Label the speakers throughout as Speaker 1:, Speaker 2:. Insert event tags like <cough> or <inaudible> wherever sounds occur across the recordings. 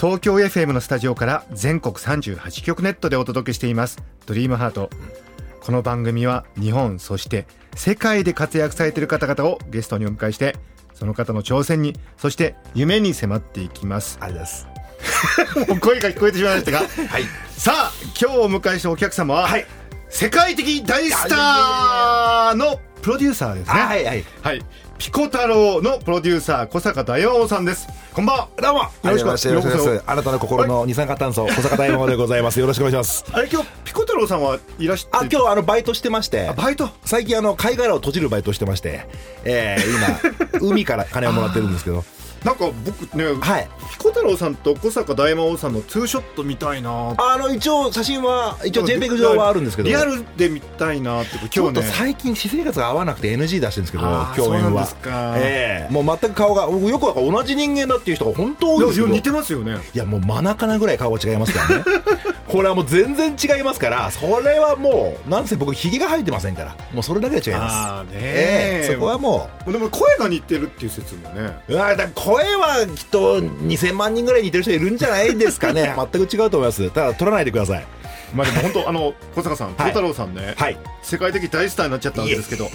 Speaker 1: 東京 FM のスタジオから全国38局ネットでお届けしています。ドリームハート。この番組は日本そして世界で活躍されている方々をゲストにお迎えしてその方の挑戦にそして夢に迫っていきます。
Speaker 2: ありがとうございます。<laughs>
Speaker 1: もう声が聞こえてしまいましたが。
Speaker 2: はい。
Speaker 1: さあ今日お迎えしたお客様は、
Speaker 2: はい。
Speaker 1: 世界的大スターのプロデューサーですね。
Speaker 2: はいはい。
Speaker 1: はい、ピコ太郎のプロデューサー小坂大魔王さんですこんばんは
Speaker 2: どうも。よろしくお願いします。よろしくお願いし
Speaker 1: ようこ
Speaker 2: ます。あなたの心の二酸化炭素、小坂大魔王でございます。よろしくお願いします。
Speaker 1: あれ今日ピコ太郎さんはいらして
Speaker 2: あ、今日あのバイトしてまして
Speaker 1: あ。バイト？
Speaker 2: 最近あの貝殻を閉じるバイトしてまして、えー、今海から金をもらってるんですけど、
Speaker 1: なんか僕ね、
Speaker 2: はい。
Speaker 1: ピコ太郎さんと小坂大魔王さんのツーショット見たいな
Speaker 2: あの一応写真は一応 JPEG 上はあるんですけど、
Speaker 1: リアルで見たいなって
Speaker 2: ちょっと
Speaker 1: 今日ね
Speaker 2: 最近私生活が合わなくて NG 出してるんですけど共演は。
Speaker 1: そうなんですか。
Speaker 2: ええ。もう全く顔が僕よく同じ人間だっていう人が本当多いんですけ
Speaker 1: 似てますよね。
Speaker 2: いやもう真中なぐらい顔が違いますからねこれはもう全然違いますからそれはもうなんせ僕ひげが生えてませんからもうそれだけで違います。
Speaker 1: あーね
Speaker 2: ええそこはも
Speaker 1: でも声が似てるっていう説もね。
Speaker 2: ううわだ声はきっと2000万人ぐらい似てる人いるんじゃないですかね。<laughs> 全く違うと思います。ただ取らないでください。
Speaker 1: まあでも本当あの小坂さん、ピコ太郎さんね、
Speaker 2: はい。
Speaker 1: 世界的大スターになっちゃったわけですけど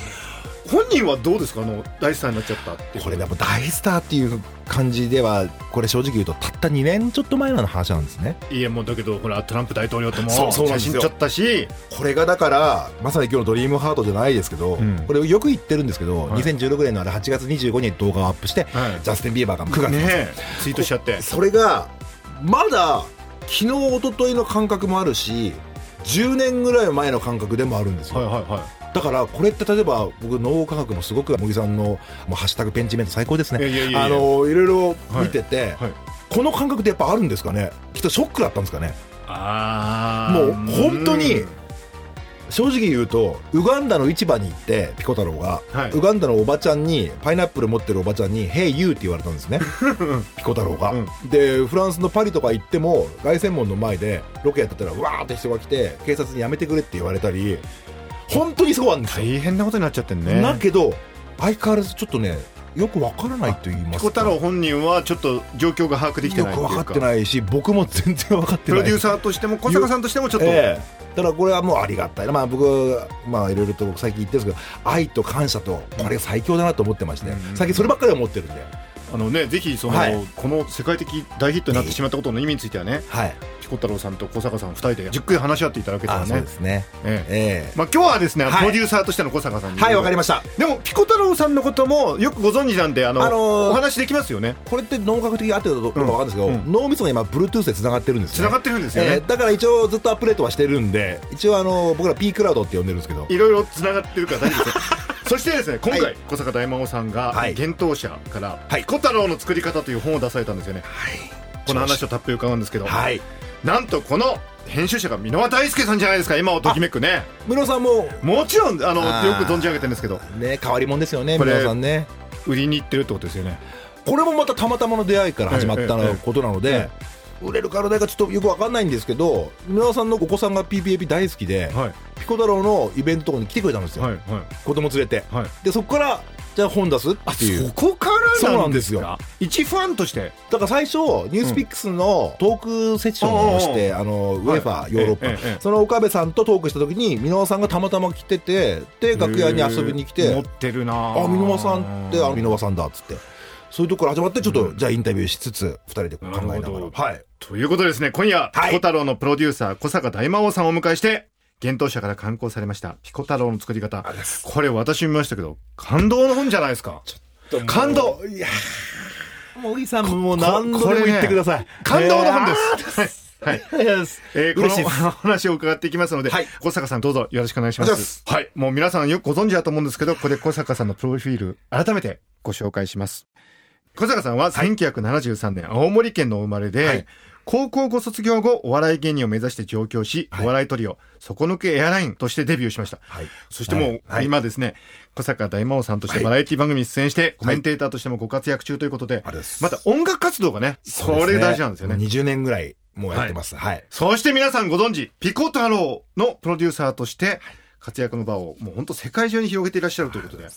Speaker 1: 本人はどうですか？あの大スターになっちゃったって。
Speaker 2: これでも大スターっていう感じではこれ正直言うとたった2年ちょっと前の話なんですね。
Speaker 1: いやもうだけどほらトランプ大統領とも
Speaker 2: そうそうなんですよ。
Speaker 1: 写真撮ったし。
Speaker 2: これがだからまさに今日の「ドリームハートじゃないですけど、
Speaker 1: うん。
Speaker 2: これよく言ってるんですけど、
Speaker 1: はい。
Speaker 2: 2016年のあれ8月25日に動画をアップして、
Speaker 1: はい
Speaker 2: ジャスティン・ビーバーが9月
Speaker 1: ねえツイートしちゃって。
Speaker 2: それがまだ昨日一昨日の感覚もあるし10年ぐらい前の感覚でもあるんですよ、
Speaker 1: はいはいはい
Speaker 2: だからこれって例えば僕脳科学もすごく茂木さんのもうハッシュタグペンチメント最高ですね。
Speaker 1: い
Speaker 2: ろいろ見てて、
Speaker 1: はい。
Speaker 2: この感覚ってやっぱあるんですかね？きっとショックだったんですかね？
Speaker 1: あ
Speaker 2: もう本当に
Speaker 1: うん。
Speaker 2: 正直言うとウガンダの市場に行ってピコ太郎が、
Speaker 1: はい。
Speaker 2: ウガンダのおばちゃんにパイナップル持ってるおばちゃんに「Hey you」って言われたんですね。<laughs> ピコ太郎が、
Speaker 1: うん。
Speaker 2: でフランスのパリとか行っても凱旋門の前でロケやってたらわーって人が来て警察にやめてくれって言われたり本当にそうなんですよ、
Speaker 1: 大変なことになっちゃってんね。
Speaker 2: だけど相変わらずちょっとねよくわからないと言いますか。
Speaker 1: ピコ太郎本人はちょっと状況が把握できて
Speaker 2: よ
Speaker 1: ないっていうか。
Speaker 2: く分かってないし僕も全然分かってない。
Speaker 1: プロデューサーとしても小坂さんとしてもちょっと、
Speaker 2: ええ。だからこれはもうありがたいな、まあ、僕まあいろいろと僕最近言ってるんですけど愛と感謝とこれ最強だなと思ってまして、
Speaker 1: うん。
Speaker 2: 最近そればっかり思ってるんで
Speaker 1: あのねぜひその、
Speaker 2: はい。
Speaker 1: この世界的大ヒットになってしまったことの意味についてはね
Speaker 2: はい。
Speaker 1: ピコ太郎さんと小坂さん2人でじっくり話し合っていただけたら
Speaker 2: あそう
Speaker 1: ね
Speaker 2: ですね。
Speaker 1: ええ。
Speaker 2: ええ。
Speaker 1: まあ、今日はですね、
Speaker 2: はい。
Speaker 1: プロデューサーとしての小坂さんに。
Speaker 2: はいわかりました。
Speaker 1: でもピコ太郎さんのこともよくご存知なんであの、
Speaker 2: あのー
Speaker 1: お話できますよね。
Speaker 2: これって脳科学的に合ってるかどうかわかんないですけど、
Speaker 1: うん。
Speaker 2: 脳みそが今 Bluetooth でつながってるんですね。
Speaker 1: つながってるんですよね、
Speaker 2: ええ。だから一応ずっとアップデートはしてるんで一応あの僕ら P クラウドって呼んでるんですけど。
Speaker 1: いろいろつながってるから大丈夫ですよそしてですね今回、
Speaker 2: はい。
Speaker 1: 小坂大魔王さんが
Speaker 2: はい。
Speaker 1: 幻冬舎から「
Speaker 2: はい。
Speaker 1: ピコ太郎の作り方」という本を出されたんですよね。
Speaker 2: はい。
Speaker 1: この話をたっぷり伺うんですけど、
Speaker 2: はい。
Speaker 1: なんとこの編集者が箕輪大輔さんじゃないですか今をときめくね。
Speaker 2: 室尾さんも。
Speaker 1: もちろんあのよく存じ上げてるんですけど。
Speaker 2: ね変わり者ですよね室尾さんね。
Speaker 1: 売りに行ってるってことですよね。
Speaker 2: これもまたたまたまの出会いから始まったことなので、売れるか売れないかちょっとよくわかんないんですけど皆さんのお子さんが PPAP 大好きで、
Speaker 1: はい。
Speaker 2: ピコ太郎のイベントとかに来てくれたんですよ、
Speaker 1: はいはい。
Speaker 2: 子供連れて。
Speaker 1: はい。
Speaker 2: でそこからじゃあ本出すっていう。
Speaker 1: そこから
Speaker 2: そう
Speaker 1: な
Speaker 2: なんんですすよ。
Speaker 1: 一ファンとして？
Speaker 2: だから最初ニュースピックスのトークセッションをして、あのウェファーヨーロッパ、
Speaker 1: ええええ
Speaker 2: その岡部さんとトークした時に箕輪さんがたまたま来ててで楽屋に遊びに来て。
Speaker 1: 持ってるな
Speaker 2: あ箕輪さんってあ箕輪さんだっつってそういうところ始まってちょっと、じゃあインタビューしつつ二人で考えながら。はい。
Speaker 1: ということですね。今夜、
Speaker 2: はい。
Speaker 1: ピコ太郎のプロデューサー小坂大魔王さんをお迎えして幻冬舎から刊行されましたピコ太郎の作り方。これ私見ましたけど感動の本じゃないですか。感動。
Speaker 2: いやー。茂木さんもう何度でも言ってください、
Speaker 1: 感動の本です、はい。はい。
Speaker 2: です。
Speaker 1: えー、こ
Speaker 2: 嬉しいです。
Speaker 1: のお話を伺っていきますので、
Speaker 2: はい。
Speaker 1: 小坂さんどうぞよろしくお願いしま
Speaker 2: お願いします。
Speaker 1: はい。もう皆さんよくご存知だと思うんですけど、ここで小坂さんのプロフィール、改めてご紹介します。小坂さんは1973年、青森県のお生まれで、
Speaker 2: はい。
Speaker 1: 高校ご卒業後、お笑い芸人を目指して上京し、
Speaker 2: はい。
Speaker 1: お笑いトリオ、底抜けエアラインとしてデビューしました。
Speaker 2: はい。
Speaker 1: そしてもう、今ですね、小坂大魔王さんとして
Speaker 2: はい。
Speaker 1: バラエティ番組に出演して、コメンテーターとしてもご活躍中ということで、
Speaker 2: ま
Speaker 1: た音楽活動がね、これ大事なんですよね。
Speaker 2: 20年ぐらいもうやってます。はい。
Speaker 1: そして皆さんご存知、ピコ太郎のプロデューサーとして、活躍の場をもう本当世界中に広げていらっしゃるということで、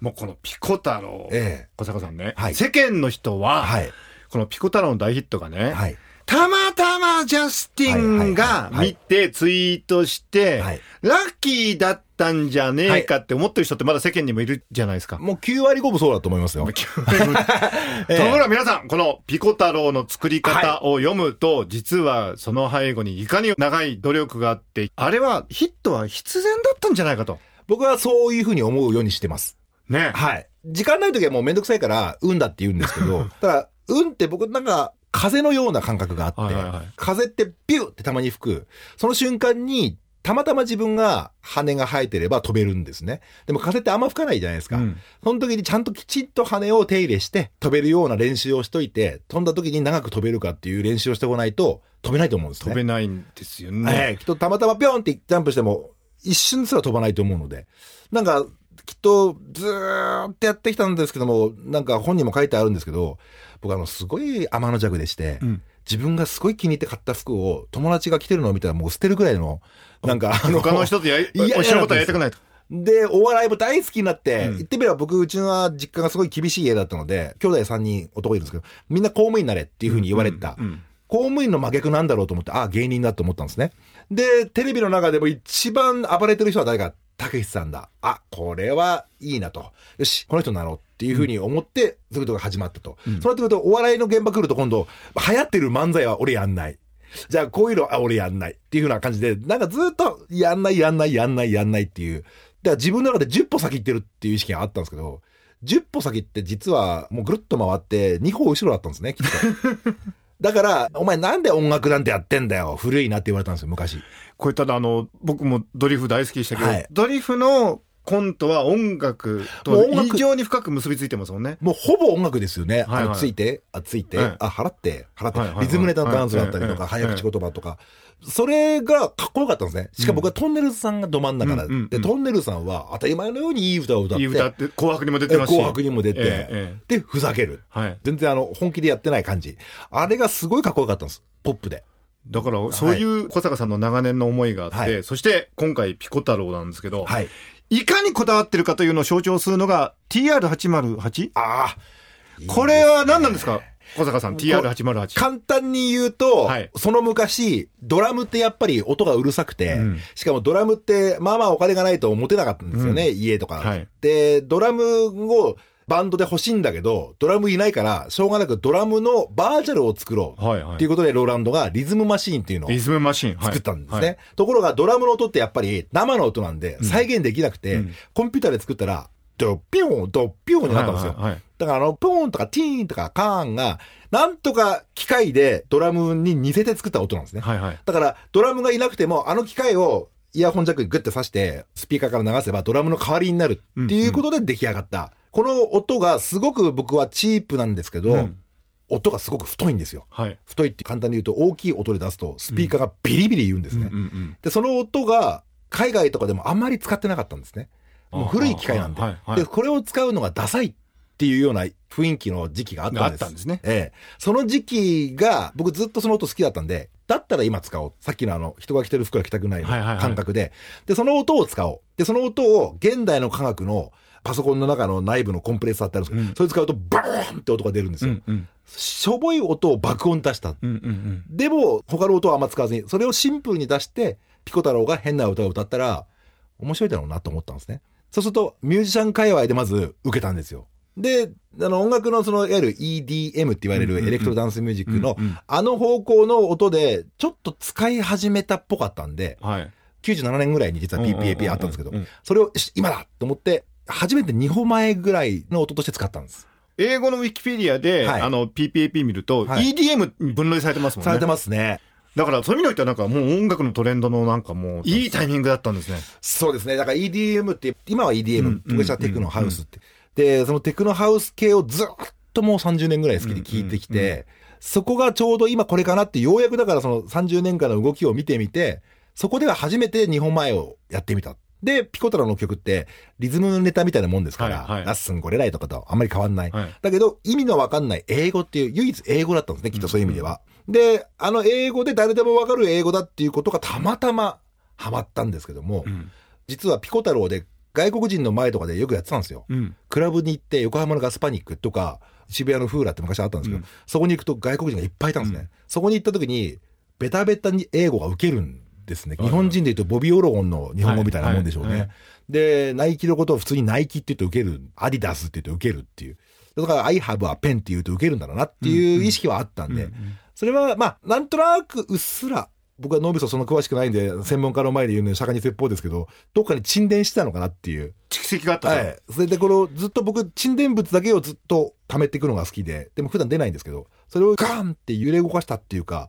Speaker 1: もうこのピコ太郎、
Speaker 2: え
Speaker 1: 小坂さんね、
Speaker 2: はい
Speaker 1: 世間の人
Speaker 2: え
Speaker 1: は、
Speaker 2: はい。
Speaker 1: このピコ太郎の大ヒットがね、
Speaker 2: はい。
Speaker 1: たまたまジャスティンが見てツイートして、
Speaker 2: はい
Speaker 1: ラッキーだったんじゃねえかって思ってる人ってまだ世間にもいるじゃないですか。
Speaker 2: もう9割5分そうだと思いますよ。<laughs> <laughs>
Speaker 1: ところが皆さん、このピコ太郎の作り方を読むと、実はその背後にいかに長い努力があって、あれはヒットは必然だったんじゃないかと。
Speaker 2: 僕はそういうふうに思うようにしてます。
Speaker 1: ね。
Speaker 2: はい。時間ない時はもうめんどくさいから、運だって言うんですけど、<laughs> ただ、運って僕なんか、風のような感覚があって、
Speaker 1: はいはいはい
Speaker 2: 風ってビューってたまに吹く。その瞬間に、たまたま自分が羽が生えてれば飛べるんですね。でも風ってあんま吹かないじゃないですか。
Speaker 1: うん
Speaker 2: その時にちゃんときちっと羽を手入れして飛べるような練習をしといて、飛んだ時に長く飛べるかっていう練習をしておかないと飛べないと思うんですね。
Speaker 1: 飛べないんですよ
Speaker 2: え
Speaker 1: ね。
Speaker 2: えきっとたまたまピョンってジャンプしても、一瞬すら飛ばないと思うので。なんか、きっとずーっとやってきたんですけども、なんか本にも書いてあるんですけど、僕あの、すごい天の弱でして、
Speaker 1: うん
Speaker 2: 自分がすごい気に入って買った服を友達が着てるのを見たらもう捨てるぐらいの、なんかあ
Speaker 1: 他の人とやり、
Speaker 2: いや
Speaker 1: 一緒のことはやりたくないと。
Speaker 2: で、お笑いも大好きになって、
Speaker 1: うん
Speaker 2: 言ってみれば僕、うちのは実家がすごい厳しい家だったので、兄弟3人男いるんですけど、みんな公務員になれっていうふうに言われてた。
Speaker 1: うんうん
Speaker 2: 公務員の真逆なんだろうと思って、ああ、芸人だと思ったんですね。で、テレビの中でも一番暴れてる人は誰か、たけしさんだ。あ、これはいいなと。よし、この人になろうっていうふうに思って、そういうことが始まったと。そうなってくると、お笑いの現場来ると今度、流行ってる漫才は俺やんない。じゃあ、こういうのは俺やんない。っていうふうな感じで、なんかずっと、やんない、やんない、やんない、やんないっていう。だから自分の中で10歩先行ってるっていう意識があったんですけど、10歩先って実はもうぐるっと回って2歩後ろだったんですね、きっと。<laughs> だから、お前なんで音楽なんてやってんだよ。古いなって言われたんですよ、昔。
Speaker 1: これただあの、僕もドリフ大好きでしたけど、
Speaker 2: はい
Speaker 1: ドリフのコントは音楽
Speaker 2: もう
Speaker 1: と非常に深く結びついてますもんね。
Speaker 2: もうほぼ音楽ですよね。
Speaker 1: はいはい
Speaker 2: ついて、あ、ついて、
Speaker 1: はい
Speaker 2: あ、払って、払って、
Speaker 1: はいはいはい
Speaker 2: リズムネタのダンスだったりとか、
Speaker 1: はい
Speaker 2: 早口言葉とか。それがかっこよかったんですね。しかも僕はトンネルズさんがど真ん中だ、
Speaker 1: うん
Speaker 2: で、トンネルズさんは当たり前のようにいい歌を歌って、
Speaker 1: いい歌って、紅白にも出てますし。
Speaker 2: 紅白にも出て、
Speaker 1: ええええ
Speaker 2: で、ふざける。
Speaker 1: はい。
Speaker 2: 全然あの、本気でやってない感じ。あれがすごいかっこよかったんです。ポップで。
Speaker 1: だから、そういう小坂さんの長年の思いがあって、
Speaker 2: はい
Speaker 1: そして今回ピコ太郎なんですけど、
Speaker 2: はい。
Speaker 1: いかにこだわってるかというのを象徴するのが TR808?
Speaker 2: ああ。
Speaker 1: これは何なんですか？小坂さん、TR808。
Speaker 2: 簡単に言うと、
Speaker 1: はい。
Speaker 2: その昔、ドラムってやっぱり音がうるさくて、
Speaker 1: うん。
Speaker 2: しかもドラムって、まあまあお金がないと持てなかったんですよね、家とか、
Speaker 1: はい。
Speaker 2: で、ドラムをバンドで欲しいんだけど、ドラムいないから、しょうがなくドラムのバーチャルを作ろう。
Speaker 1: はいはい
Speaker 2: っていうことで、ローランドがリズムマシーンっていうのを
Speaker 1: リズムマシン。はい
Speaker 2: 作ったんですね。
Speaker 1: はい
Speaker 2: ところが、ドラムの音ってやっぱり生の音なんで、再現できなくて、
Speaker 1: うん
Speaker 2: コンピューターで作ったら、ドッピョーン、ドッピョーンになったんですよ。
Speaker 1: はいはいはい
Speaker 2: だからあの、ポーンとかティーンとかカーンが、なんとか機械でドラムに似せて作った音なんですね。
Speaker 1: はいはい。
Speaker 2: だから、ドラムがいなくても、あの機械をイヤホンジャックにグッて挿して、スピーカーから流せばドラムの代わりになるっていうことで出来上がった。この音がすごく僕はチープなんですけど、
Speaker 1: うん
Speaker 2: 音がすごく太いんですよ。
Speaker 1: はい。
Speaker 2: 太いって簡単に言うと大きい音で出すとスピーカーがビリビリ言うんですね。
Speaker 1: うんうん
Speaker 2: で、その音が海外とかでもあんまり使ってなかったんですね。もう古い機械なんで。
Speaker 1: あはいはい
Speaker 2: で、これを使うのがダサいっていうような雰囲気の時期があったんです。
Speaker 1: んですね
Speaker 2: ええ。その時期が、僕ずっとその音好きだったんで、だったら今使おう。さっきのあの、人が着てる服は着たくないの
Speaker 1: はいはいはい
Speaker 2: 感覚で。で、その音を使おう。で、その音を現代の科学のパソコンの中の内部のコンプレッサーってあるんですけど、
Speaker 1: うん
Speaker 2: それ使うとバーンって音が出るんですよ。
Speaker 1: うんうん
Speaker 2: しょぼい音を爆音出した。
Speaker 1: うんうんうん
Speaker 2: でも、他の音はあんま使わずに、それをシンプルに出して、ピコ太郎が変な歌を歌ったら、面白いだろうなと思ったんですね。そうすると、ミュージシャン界隈でまず受けたんですよ。で、あの、音楽のその、いわゆる EDM って言われるエレクトロダンスミュージックのあの方向の音で、ちょっと使い始めたっぽかったんで、
Speaker 1: はい。
Speaker 2: 97年ぐらいに実は PPAP あったんですけどそれを、今だと思って、初めて2歩前ぐらいの音として使ったんです。
Speaker 1: 英語のウィキペディアで、
Speaker 2: はい
Speaker 1: あの、PPAP 見ると、
Speaker 2: はい
Speaker 1: EDM に分類されてますもんね。
Speaker 2: されてますね。
Speaker 1: だから、そういう意味においてはなんかもう音楽のトレンドのなんかもう、いいタイミングだったんですね。
Speaker 2: そうですね。だから EDM って、今は
Speaker 1: うん
Speaker 2: EDM、昔はテクノハウスって。で、そのテクノハウス系をずっともう30年ぐらい好きで聞いてきて、そこがちょうど今これかなって、ようやくだからその30年間の動きを見てみて、そこでは初めて日本前をやってみた。で、ピコ太郎の曲って、リズムネタみたいなもんですから、
Speaker 1: はいはい
Speaker 2: ラッスンゴレライとかとあんまり変わんない。
Speaker 1: はい
Speaker 2: だけど、意味のわかんない英語っていう、唯一英語だったんですね、きっとそういう意味では。で、あの英語で誰でもわかる英語だっていうことがたまたまハマったんですけども、
Speaker 1: うん
Speaker 2: 実はピコ太郎で外国人の前とかでよくやってたんですよ。
Speaker 1: うん
Speaker 2: クラブに行って横浜のガスパニックとか渋谷のフーラって昔あったんですけど、
Speaker 1: うん
Speaker 2: そこに行くと外国人がいっぱいいたんですね。
Speaker 1: うん
Speaker 2: そこに行った時に、ベタベタに英語が受けるんですね。
Speaker 1: はい
Speaker 2: 日本人で言うとボビー・オロゴンの日本語みたいなもんでしょうね。
Speaker 1: はいはいは
Speaker 2: で、ナイキのことを普通にナイキって言うと受ける。アディダスって言うと受けるっていう。だから、I have a pen って言うと受けるんだろうなっていう意識はあったんで、
Speaker 1: うん
Speaker 2: それは、まあ、なんとなくうっすら、僕は脳みそそんな詳しくないんで、専門家の前で言うのに釈迦に説法ですけど、どっかに沈殿してたのかなっていう。
Speaker 1: 蓄積があったと
Speaker 2: はい。それでこのずっと僕、沈殿物だけをずっと貯めていくのが好きで、でも普段出ないんですけど、それをガーンって揺れ動かしたっていうか、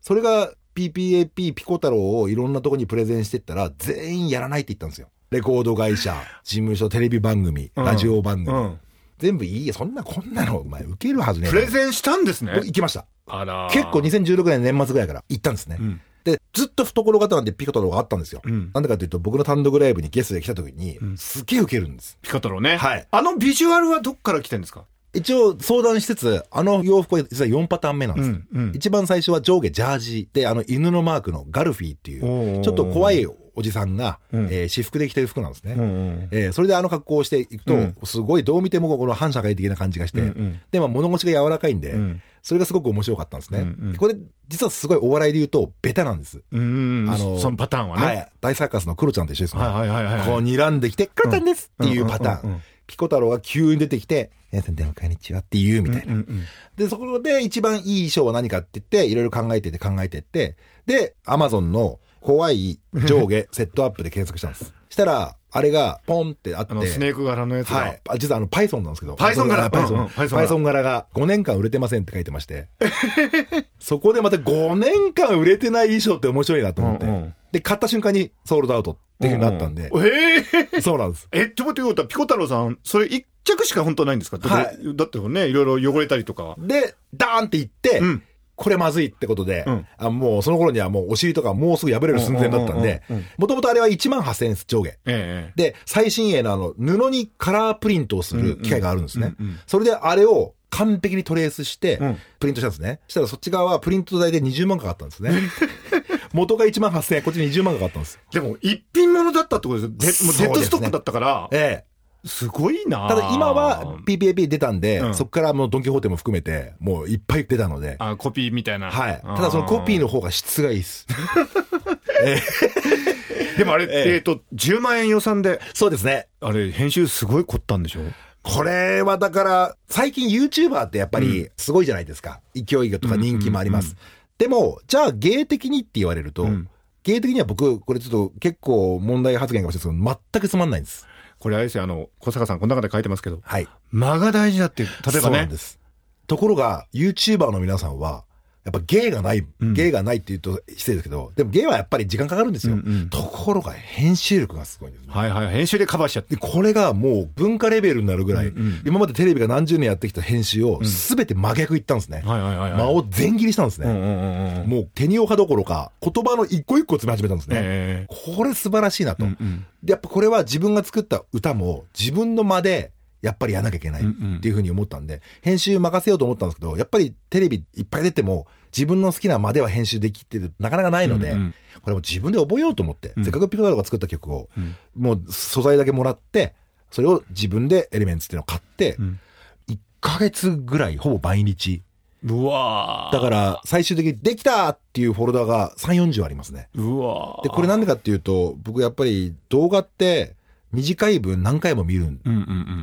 Speaker 2: それが PPAP ピコ太郎をいろんなとこにプレゼンしてったら、全員やらないって言ったんですよ。レコード会社、<laughs> 事務所、テレビ番組、
Speaker 1: うん
Speaker 2: ラジオ番組。
Speaker 1: うん
Speaker 2: 全部いいや、そんな、こんなの、お前、受けるはずね
Speaker 1: プレゼンしたんですね
Speaker 2: 行きました。結構2016年年末ぐらいから行ったんですね。
Speaker 1: うん
Speaker 2: で、ずっと懐刀でピコ太郎があったんですよ。
Speaker 1: うん
Speaker 2: なんでかっていうと、僕の単独ライブにゲストで来た時に、
Speaker 1: ん
Speaker 2: すげえ受けるんです。
Speaker 1: ピカ太郎ね
Speaker 2: はい
Speaker 1: あのビジュアルはどっから来てるんですか？
Speaker 2: 一応相談しつつ、あの洋服は実は4パターン目なんです。
Speaker 1: うんうん
Speaker 2: 一番最初は上下ジャージで、あの犬のマークのガルフィーってい
Speaker 1: おう
Speaker 2: ちょっと怖いおじさんが、
Speaker 1: うん
Speaker 2: えー私服で着てる服なんですね。
Speaker 1: うんうん
Speaker 2: えーそれであの格好をしていくと、
Speaker 1: うん
Speaker 2: すごいどう見てもこの反社会的な感じがして、
Speaker 1: うんうん
Speaker 2: でも物腰が柔らかいんで、
Speaker 1: うん
Speaker 2: それがすごく面白かったんですね。
Speaker 1: うんうん
Speaker 2: これ、実はすごいお笑いで言うと、ベタなんです。
Speaker 1: うん
Speaker 2: あの
Speaker 1: そのパターンはね
Speaker 2: はい。大サーカスのクロちゃんと一緒ですね。
Speaker 1: はいはいはいはい
Speaker 2: こう睨んできて、クロちゃんですっていうパターン。ピコ太郎が急に出てきて、皆さんでもこんにちはって言うみたいな。で、そこで一番いい衣装は何かって言って、いろいろ考えてって考えてって、で、アマゾンの怖い上下セットアップで検索したんです。したら、あれがポンってあって、
Speaker 1: スネーク柄のやつが
Speaker 2: はい。あ実はあの、パイソンなんですけど。
Speaker 1: パイソン柄
Speaker 2: パイソン。
Speaker 1: うんうんパイソン柄
Speaker 2: パイソン柄が5年間売れてませんって書いてまして。そこでまた5年間売れてない衣装って面白いなと思って。
Speaker 1: うんうん
Speaker 2: で、買った瞬間にソールドアウトっていうなったんで。
Speaker 1: うんうんええ
Speaker 2: そうなんです。
Speaker 1: え、ってこと言うと、ピコ太郎さん、それ一着しか本当ないんですか？だって
Speaker 2: は
Speaker 1: だってね、いろいろ汚れたりとかは。
Speaker 2: で、ダーンっていって、
Speaker 1: うん
Speaker 2: これまずいってことで、
Speaker 1: うん
Speaker 2: あもうその頃にはもうお尻とかもうすぐ破れる寸前だったんで
Speaker 1: うんうんうんうん、
Speaker 2: もともとあれは1万8000円上下。
Speaker 1: ええ
Speaker 2: で、最新鋭のあの、布にカラープリントをする機械があるんですね。
Speaker 1: うんうんうん
Speaker 2: それであれを完璧にトレースして
Speaker 1: うん、
Speaker 2: プリントしたんですね。したらそっち側はプリント代で20万かかったんですね。<laughs> 元が1万8000円、こっち20万かかったんです。
Speaker 1: でも、一品物だったってことですよ。でもうデッドストックだったから、
Speaker 2: ええ。
Speaker 1: すごいな
Speaker 2: ただ今は PPAP 出たんで、
Speaker 1: うん
Speaker 2: そこからもうドンキホーテも含めて、もういっぱい出たので、
Speaker 1: あ、コピーみたいな。
Speaker 2: はい。ただそのコピーの方が質がいいです。<laughs>
Speaker 1: でもあれ、
Speaker 2: ええ
Speaker 1: えっと、10万円予算で、
Speaker 2: そうですね。
Speaker 1: あれ、編集すごい凝ったんでしょ？
Speaker 2: これはだから、最近 YouTuber ってやっぱりすごいじゃないですか。勢いがとか人気もあります。でも、じゃあ芸的にって言われると、
Speaker 1: うん
Speaker 2: 芸的には僕、これちょっと結構問題発言かもしれないですけど、全くつまんないんです。
Speaker 1: これあれですよ、あの、小坂さん、この中で書いてますけど、
Speaker 2: はい。
Speaker 1: 間が大事だっていう、例えばね
Speaker 2: そうなんで。す。ところが、YouTuber の皆さんは、やっぱ芸がない、
Speaker 1: ん
Speaker 2: 芸がないって言うと失礼ですけど、でも芸はやっぱり時間かかるんですよ。
Speaker 1: うんうん
Speaker 2: ところが編集力がすごいんですね。
Speaker 1: はいはい、編集でカバーしちゃって。
Speaker 2: で、これがもう文化レベルになるぐらい、
Speaker 1: うんうん
Speaker 2: 今までテレビが何十年やってきた編集を全て真逆いったんですね。
Speaker 1: はいはいはいはい。
Speaker 2: 間を全切りしたんですね。
Speaker 1: うんうんうんうん。
Speaker 2: もう手におはどころか、言葉の一個一個詰め始めたんですね。
Speaker 1: え
Speaker 2: これ素晴らしいなと、
Speaker 1: うんうん
Speaker 2: で。やっぱこれは自分が作った歌も自分の間でやっぱりやらなきゃいけないっ
Speaker 1: うんうん。
Speaker 2: ていうふうに思ったんで、編集任せようと思ったんですけど、やっぱりテレビいっぱい出ても自分の好きな間では編集できてる、なかなかないので、
Speaker 1: うんうん。
Speaker 2: これも自分で覚えようと思って、
Speaker 1: うん。
Speaker 2: せっかくピコ太郎が作った曲を、
Speaker 1: うん。
Speaker 2: もう素材だけもらって、それを自分でエレメンツっていうのを買って、
Speaker 1: ん。
Speaker 2: 1ヶ月ぐらいほぼ毎日、
Speaker 1: うわー。
Speaker 2: だから最終的にできたっていうフォルダが3、40ありますね。
Speaker 1: うわー。
Speaker 2: で、これなんでかっていうと、僕やっぱり動画って短い分何回も見る
Speaker 1: うんうんう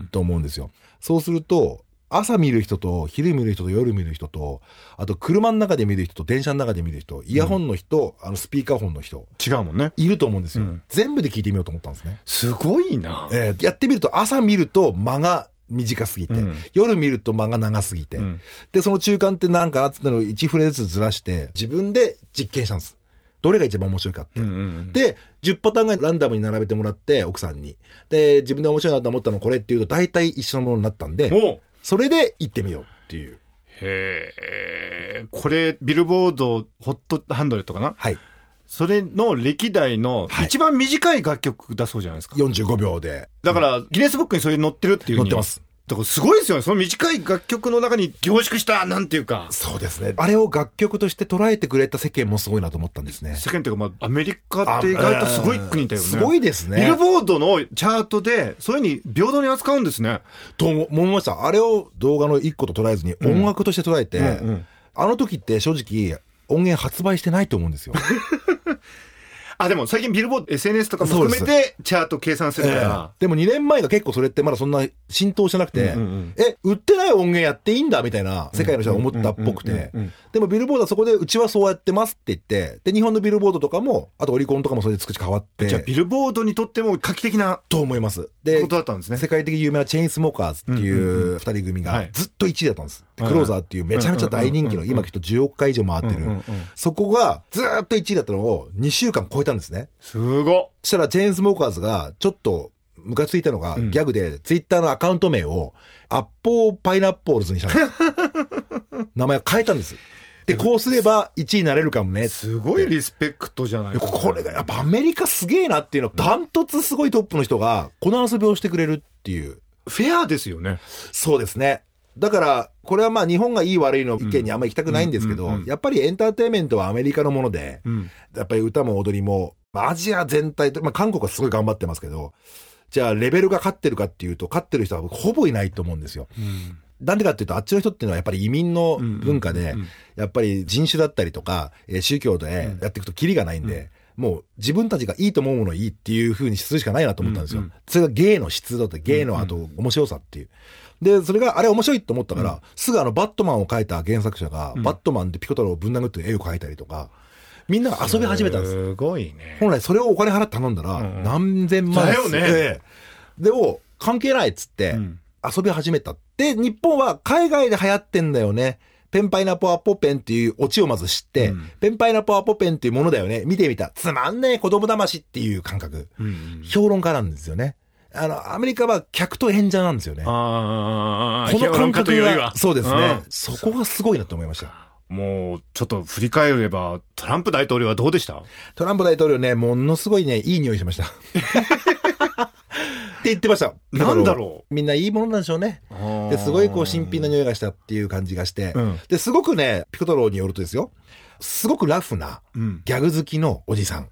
Speaker 1: ん。
Speaker 2: と思うんですよ。そうすると、朝見る人と昼見る人と夜見る人と、あと車の中で見る人と電車の中で見る人、イヤホンの人、あのスピーカーフォンの人、
Speaker 1: 違うもんね。
Speaker 2: いると思うんですよ。
Speaker 1: うん
Speaker 2: 全部で聞いてみようと思ったんですね。
Speaker 1: すごいな。
Speaker 2: えーやってみると朝見ると間が短すぎて、
Speaker 1: うん
Speaker 2: 夜見ると間が長すぎて、
Speaker 1: うん
Speaker 2: で、その中間ってなんかなってのを1フレずつずらして、自分で実験したんです。どれが一番面白いかって。
Speaker 1: うんうんうん
Speaker 2: で、10パターンぐらいランダムに並べてもらって、奥さんに。で、自分で面白いなと思ったのこれっていうと、大体一緒のものになったんで、それで行ってみようっていう。
Speaker 1: へえ。これ、ビルボードホットハンドレットかな？
Speaker 2: はい。
Speaker 1: それの歴代の
Speaker 2: はい
Speaker 1: 一番短い楽曲だそうじゃないですか。
Speaker 2: 45秒で
Speaker 1: だから、ギネスブックにそれ載ってるっていうふうに
Speaker 2: 載ってます。
Speaker 1: だからすごいですよね。その短い楽曲の中に凝縮した、なんていうか。
Speaker 2: そうですね。あれを楽曲として捉えてくれた世間もすごいなと思ったんですね。
Speaker 1: 世間っていうか、まあ、アメリカって意外とすごい国だよね。
Speaker 2: すごいですね。
Speaker 1: ビルボードのチャートで、そういうふうに平等に扱うんですね。
Speaker 2: と思いました。あれを動画の一個と捉えずに音楽として捉えて、
Speaker 1: うんうん
Speaker 2: あの時って正直音源発売してないと思うんですよ。<laughs>
Speaker 1: あ、でも最近ビルボード SNS とかも含めてチャート計算するから。
Speaker 2: でも2年前が結構それってまだそんな浸透してなくて、
Speaker 1: うんうんうん。
Speaker 2: え、売ってない音源やっていいんだみたいな世界の人が思ったっぽくてでもビルボードはそこでうちはそうやってますって言って、で、日本のビルボードとかも、あとオリコンとかもそれで少し変わって、
Speaker 1: じゃあビルボードにとっても画期的な
Speaker 2: と思います。で
Speaker 1: こと、だったんですね。
Speaker 2: 世界的に有名なチェインスモーカーズってい
Speaker 1: うんうん
Speaker 2: う二人組
Speaker 1: はい。
Speaker 2: がずっと1位だったんです。クローザーっていうめちゃめちゃ大人気の、今きっと10億回以上回ってる。そこがずーっと1位だったのを2週間超えたんですね。
Speaker 1: すご
Speaker 2: そしたらチェーンスモーカーズがちょっとムカついたのが
Speaker 1: うん
Speaker 2: ギャグでツイッターのアカウント名をアッポーパイナッポールズにしたんです。<laughs> 名前を変えたんです。で、こうすれば1位になれるかもね。
Speaker 1: すごいリスペクトじゃない
Speaker 2: でこれがやっぱアメリカすげえなっていうの、ダントツすごいトップの人がこの遊びをしてくれるっていう。
Speaker 1: フェアですよね。
Speaker 2: そうですね。だから、これはまあ日本がいい悪いの意見にあんまり行きたくないんですけどやっぱりエンターテインメントはアメリカのもので、
Speaker 1: うん。
Speaker 2: やっぱり歌も踊りも、まあアジア全体と、まあ韓国はすごい頑張ってますけど、じゃあレベルが勝ってるかっていうと、勝ってる人はほぼいないと思うんですよ。なんでかっていうと、あっちの人っていうのはやっぱり移民の文化でやっぱり人種だったりとか、えー宗教でやっていくとキリがないんで、もう自分たちがいいと思うものいいっていう風にするしかないなと思ったんですよ。それが芸の質だって、芸のあと面白さっていう。で、それがあれ面白いと思ったから、すぐあのバットマンを描いた原作者が、バットマンでピコ太郎をぶん殴って絵を描いたりとか、みんなが遊び始めたんです。
Speaker 1: すごいね。
Speaker 2: 本来それをお金払って頼んだら、
Speaker 1: うんうん
Speaker 2: 何千万
Speaker 1: だよね
Speaker 2: ええでも、関係ないっつって
Speaker 1: うん、
Speaker 2: 遊び始めた。で、日本は海外で流行ってんだよね。ペンパイナポアポペンっていうオチをまず知って、
Speaker 1: うん
Speaker 2: ペンパイナポアポペンっていうものだよね。見てみた。つまんねえ子供騙しっていう感覚。
Speaker 1: うん
Speaker 2: 評論家なんですよね。あの、アメリカは客と演者なんですよね。この感覚
Speaker 1: というよりは。
Speaker 2: そうですね
Speaker 1: ん。
Speaker 2: そこがすごいなと思いました。
Speaker 1: もう、ちょっと振り返れば、トランプ大統領はどうでした？
Speaker 2: トランプ大統領ね、ものすごいね、いい匂いしました。<laughs> って言ってました。
Speaker 1: なんだろ
Speaker 2: みんないいものなんでしょうね。ですごいこう新品の匂いがしたっていう感じがして、
Speaker 1: うん
Speaker 2: ですごくね、ピコ太郎によるとですよ、すごくラフな
Speaker 1: うん。
Speaker 2: ギャグ好きのおじさん。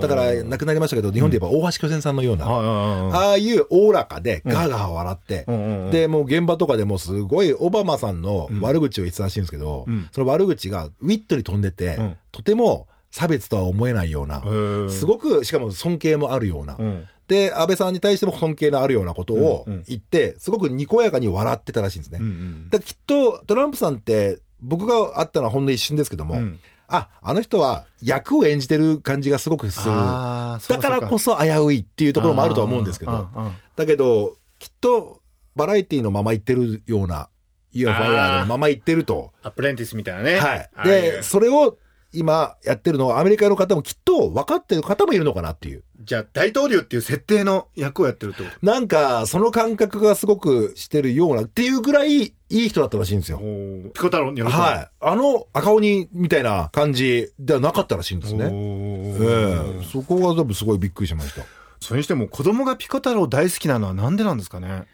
Speaker 2: だから亡くなりましたけど、日本で言えば大橋巨泉さんのような、
Speaker 1: あ
Speaker 2: ああいうおおらかでガーガー笑って、
Speaker 1: あ、
Speaker 2: で、もう現場とかでもすごいオバマさんの悪口を言ってたらしいんですけど、
Speaker 1: うん。
Speaker 2: その悪口がウィットに飛んでて、
Speaker 1: うん。
Speaker 2: とても差別とは思えないような、すごく、しかも尊敬もあるような、
Speaker 1: うん。
Speaker 2: で、安倍さんに対しても尊敬のあるようなことを言って、すごくにこやかに笑ってたらしいんですね。
Speaker 1: うん
Speaker 2: だきっとトランプさんって、僕が会ったのはほんの一瞬ですけども、
Speaker 1: うん
Speaker 2: あ、あの人は役を演じてる感じがすごくする。だからこそ危ういっていうところもあるとは思うんですけど、だけど、きっとバラエティのまま言ってるような、イヤファイヤーのまま言ってると。
Speaker 1: ーアプレンティスみたいなね。
Speaker 2: はい。で、それを今やってるのはアメリカの方もきっと分かってる方もいるのかなっていう。
Speaker 1: じゃあ、大統領っていう設定の役をやってるってこと？
Speaker 2: なんか、その感覚がすごくしてるようなっていうぐらいいい人だったらしいんですよ。
Speaker 1: おピコ太郎によると。
Speaker 2: はい。あの赤鬼みたいな感じではなかったらしいんですね。
Speaker 1: お
Speaker 2: え
Speaker 1: ー
Speaker 2: えそこが多分すごいびっくりしました。
Speaker 1: それにしても子供がピコ太郎大好きなのはなんでなんですかね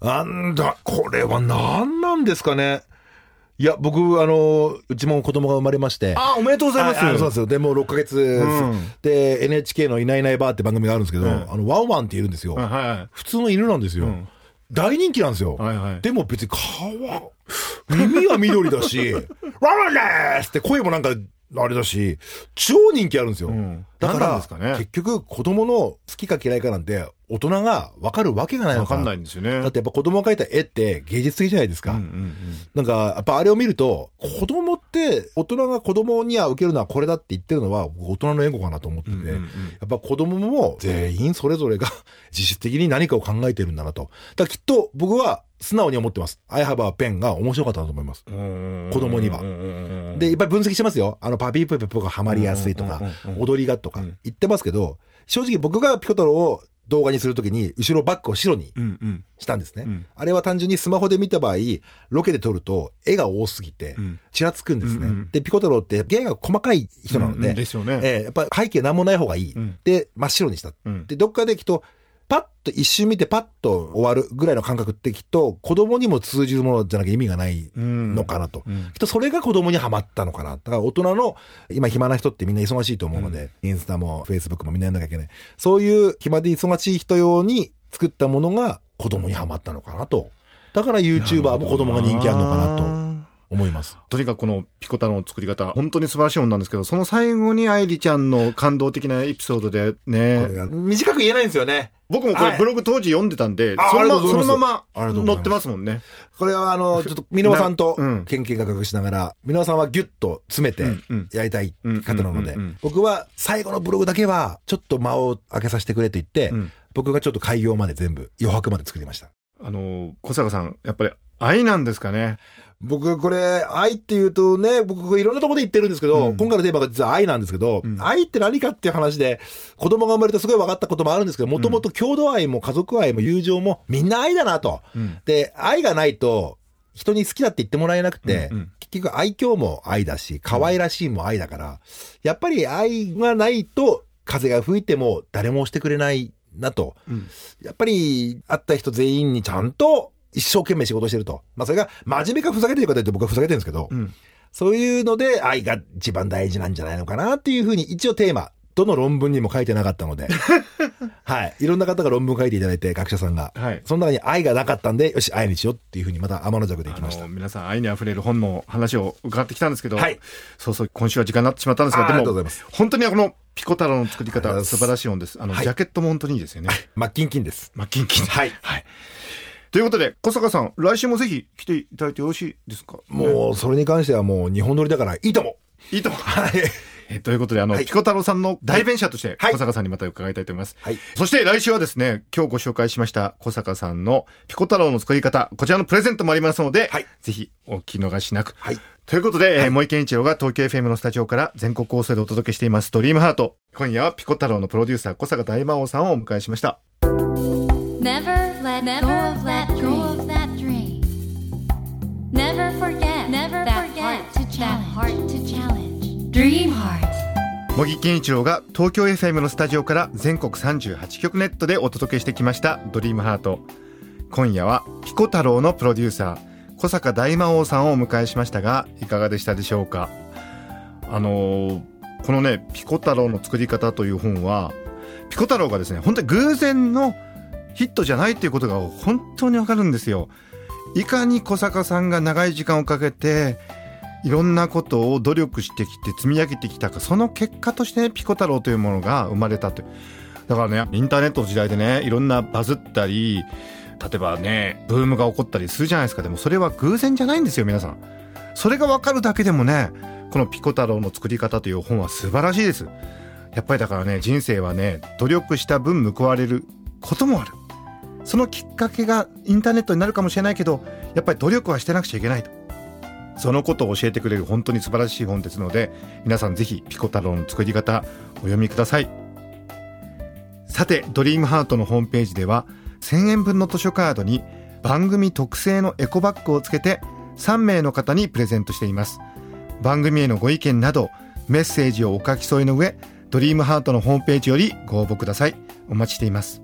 Speaker 2: なんだ、これは何なんですかね。いや、僕、あの、うちも子供が生まれまして。
Speaker 1: あ、おめでとうございます。
Speaker 2: そうですよ。で、もう6ヶ月、
Speaker 1: ん
Speaker 2: で、NHK のいないいないばーって番組があるんですけど、
Speaker 1: ん
Speaker 2: あの、ワンワンっているんですよ。
Speaker 1: はいは
Speaker 2: 普通の犬なんですよ。
Speaker 1: ん
Speaker 2: 大人気なんですよ。
Speaker 1: い。はいはい。
Speaker 2: でも別に顔、耳は緑だし、ワンワンですって声もなんか、あれだし、超人気あるんですよ。
Speaker 1: ん
Speaker 2: だから
Speaker 1: かね
Speaker 2: 結局子供の好きか嫌いかなんて大人が分かるわけがないのかな。
Speaker 1: わかんないんですよね。
Speaker 2: だってやっぱ子供が描いた絵って芸術的じゃないですか。
Speaker 1: うんうんうん
Speaker 2: なんか、やっぱあれを見ると、子供って、大人が子供には受けるのはこれだって言ってるのは、僕大人の援護かなと思ってて、
Speaker 1: うんうんうん
Speaker 2: やっぱ子供も全員それぞれが <laughs> 自主的に何かを考えてるんだなと。だからきっと僕は素直に思ってます。I have a pen が面白かったなと思います。
Speaker 1: うん
Speaker 2: 子供にはで、いっぱい分析してますよ。あの、パピープペポがハマりやすいとか踊りがとか
Speaker 1: うん
Speaker 2: 言ってますけど、正直僕がピコ太郎を動画にするときに、後ろバックを白にしたんですね。
Speaker 1: うん
Speaker 2: あれは単純にスマホで見た場合、ロケで撮ると絵が多すぎて
Speaker 1: うん、
Speaker 2: ちらつくんですね。
Speaker 1: うんうん
Speaker 2: で、ピコ太郎って芸が細かい人なので、
Speaker 1: うんうんですよね
Speaker 2: えーやっぱ背景なんもない方がいい。
Speaker 1: うん
Speaker 2: で、真っ白にした。
Speaker 1: うん
Speaker 2: で、どっかできっと、パッと一瞬見てパッと終わるぐらいの感覚ってきっと子供にも通じるものじゃなきゃ意味がないのかなと。
Speaker 1: うん
Speaker 2: きっとそれが子供にはまったのかな。だから大人の、今暇な人ってみんな忙しいと思うので、インスタもフェイスブックもみんなやんなきゃいけない。そういう暇で忙しい人用に作ったものが子供にはまったのかなと。だから YouTuber も子供が人気あるのかなと思います。
Speaker 1: とにかくこのピコ太郎の作り方、本当に素晴らしいもんなんですけど、その最後に愛梨ちゃんの感動的なエピソードでね、
Speaker 2: が短く言えないんですよね。
Speaker 1: 僕もこ
Speaker 2: はい。
Speaker 1: れブログ当時読んでたんで、
Speaker 2: あ
Speaker 1: そのそのま
Speaker 2: ま
Speaker 1: 載ってますもんね。
Speaker 2: これはあの、ちょっと、箕輪さんと研究が隠しながら、箕輪さんはギュッと詰めてやりたい方なので僕は最後のブログだけは、ちょっと間を空けさせてくれと言って
Speaker 1: うん、
Speaker 2: 僕がちょっと開業まで全部、余白まで作りました。
Speaker 1: あの、小坂さん、やっぱり愛なんですかね。
Speaker 2: 僕、これ、愛っていうとね、僕、いろんなところで言ってるんですけど、
Speaker 1: うん。
Speaker 2: 今回のテーマが実は愛なんですけど、
Speaker 1: うん。
Speaker 2: 愛って何かっていう話で、子供が生まれてすごい分かったこともあるんですけど、もともと郷土愛も家族愛も友情もみんな愛だなと。
Speaker 1: うん。
Speaker 2: で、愛がないと、人に好きだって言ってもらえなくて、
Speaker 1: うんうん。
Speaker 2: 結局愛嬌も愛だし、可愛らしいも愛だから、やっぱり愛がないと、風が吹いても誰も押してくれないなと。
Speaker 1: うん。
Speaker 2: やっぱり、会った人全員にちゃんと一生懸命仕事してると。まあそれが真面目かふざけてるかというと僕はふざけてるんですけど、
Speaker 1: うん。
Speaker 2: そういうので愛が一番大事なんじゃないのかなっていうふうに一応テーマ、どの論文にも書いてなかったので、<laughs> はい。いろんな方が論文書いていただいて、学者さんが。
Speaker 1: はい。
Speaker 2: その中に愛がなかったんで、よし、愛にしようっていうふうにまた天の弱でいきました。
Speaker 1: 皆さん愛にあふれる本の話を伺ってきたんですけど、
Speaker 2: はい。
Speaker 1: そうそう今週は時間になってしまったんですが
Speaker 2: あ
Speaker 1: でも
Speaker 2: ありがとうございます。
Speaker 1: 本当にこのピコ太郎の作り方素晴らしい本です。あの、
Speaker 2: はい。
Speaker 1: ジャケットも本当にいいですよね。
Speaker 2: マッキンキンです。
Speaker 1: マッキンキン。
Speaker 2: はい。
Speaker 1: はいということで小坂さん来週もぜひ来ていただいてよろしいですか？
Speaker 2: もう、それに関してはもう日本撮りだからいいとも。
Speaker 1: いいと思う
Speaker 2: はい。<laughs>
Speaker 1: えということで、あの、
Speaker 2: はい
Speaker 1: ピコ太郎さんの代弁者として、
Speaker 2: はい
Speaker 1: 小坂さんにまた伺いたいと思います。
Speaker 2: はい
Speaker 1: そして来週はですね、今日ご紹介しました小坂さんのピコ太郎の作り方、こちらのプレゼントもありますので、
Speaker 2: はい
Speaker 1: ぜひお聞き逃しなく。
Speaker 2: はい。
Speaker 1: ということで、えー、森健一郎が東京 FM のスタジオから全国放送でお届けしています、ドリームハート。今夜はピコ太郎のプロデューサー、小坂大魔王さんをお迎えしました。
Speaker 3: Never let go of that dream. Never forget Never that heart to challenge. heart to challenge. Dream Heart.
Speaker 1: 茂木健一郎が東京 FM のスタジオから全国38局ネットでお届けしてきました「ドリームハート今夜はピコ太郎のプロデューサー小坂大魔王さんをお迎えしましたがいかがでしたでしょうか？あのーこのね「ピコ太郎の作り方」という本はピコ太郎がですね本当に偶然のヒットじゃないっていうことが本当にわかるんですよ。いかに小坂さんが長い時間をかけていろんなことを努力してきて積み上げてきたかその結果として、ピコ太郎というものが生まれたとだからねインターネットの時代でねいろんなバズったり例えばねブームが起こったりするじゃないですか。でもそれは偶然じゃないんですよ皆さん。それが分かるだけでもねこの「ピコ太郎の作り方」という本は素晴らしいです。やっぱりだからね人生はね努力した分報われることもある。そのきっかけがインターネットになるかもしれないけどやっぱり努力はしてなくちゃいけないと。そのことを教えてくれる本当に素晴らしい本ですので皆さんぜひピコ太郎の作り方お読みください。さてドリームハートのホームページでは1000円分の図書カードに番組特製のエコバッグをつけて3名の方にプレゼントしています。番組へのご意見などメッセージをお書き添えの上ドリームハートのホームページよりご応募ください。お待ちしています。